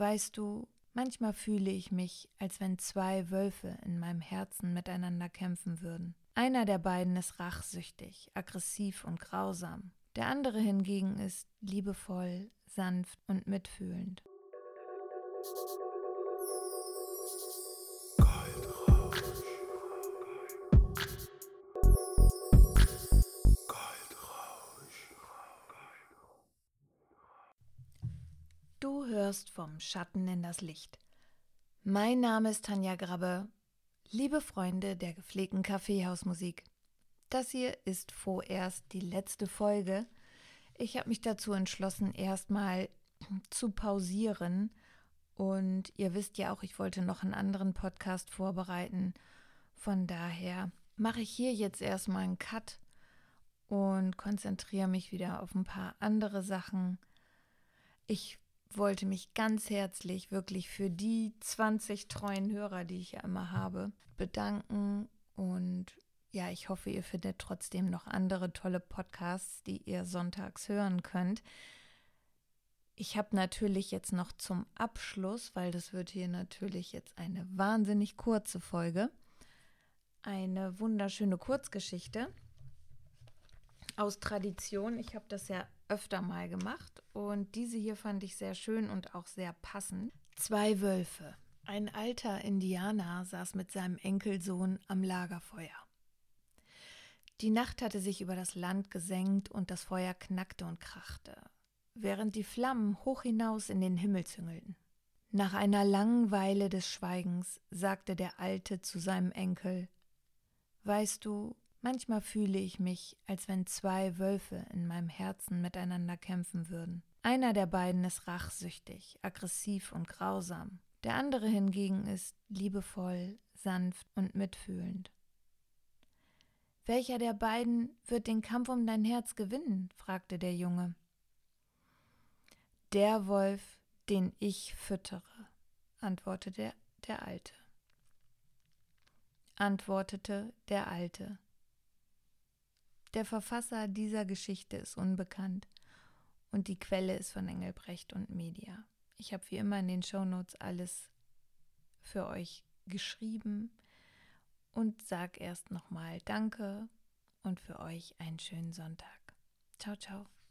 Weißt du, manchmal fühle ich mich, als wenn zwei Wölfe in meinem Herzen miteinander kämpfen würden. Einer der beiden ist rachsüchtig, aggressiv und grausam. Der andere hingegen ist liebevoll, sanft und mitfühlend. Du hörst vom Schatten in das Licht. Mein Name ist Tanja Grabbe. Liebe Freunde der gepflegten Kaffeehausmusik. Das hier ist vorerst die letzte Folge. Ich habe mich dazu entschlossen, erstmal zu pausieren. Und ihr wisst ja auch, ich wollte noch einen anderen Podcast vorbereiten. Von daher mache ich hier jetzt erstmal einen Cut und konzentriere mich wieder auf ein paar andere Sachen. Ich wollte mich ganz herzlich wirklich für die 20 treuen Hörer, die ich ja immer habe, bedanken. Und ja, ich hoffe, ihr findet trotzdem noch andere tolle Podcasts, die ihr sonntags hören könnt. Ich habe natürlich jetzt noch zum Abschluss, weil das wird hier natürlich jetzt eine wahnsinnig kurze Folge, eine wunderschöne Kurzgeschichte aus Tradition. Ich habe das ja öfter mal gemacht und diese hier fand ich sehr schön und auch sehr passend. Zwei Wölfe. Ein alter Indianer saß mit seinem Enkelsohn am Lagerfeuer. Die Nacht hatte sich über das Land gesenkt und das Feuer knackte und krachte, während die Flammen hoch hinaus in den Himmel züngelten. Nach einer langen Weile des Schweigens sagte der Alte zu seinem Enkel Weißt du, Manchmal fühle ich mich, als wenn zwei Wölfe in meinem Herzen miteinander kämpfen würden. Einer der beiden ist rachsüchtig, aggressiv und grausam. Der andere hingegen ist liebevoll, sanft und mitfühlend. Welcher der beiden wird den Kampf um dein Herz gewinnen? fragte der Junge. Der Wolf, den ich füttere, antwortete der, Alte. Antwortete der Alte. Der Verfasser dieser Geschichte ist unbekannt und die Quelle ist von Engelbrecht und Media. Ich habe wie immer in den Shownotes alles für euch geschrieben und sage erst nochmal Danke und für euch einen schönen Sonntag. Ciao, ciao.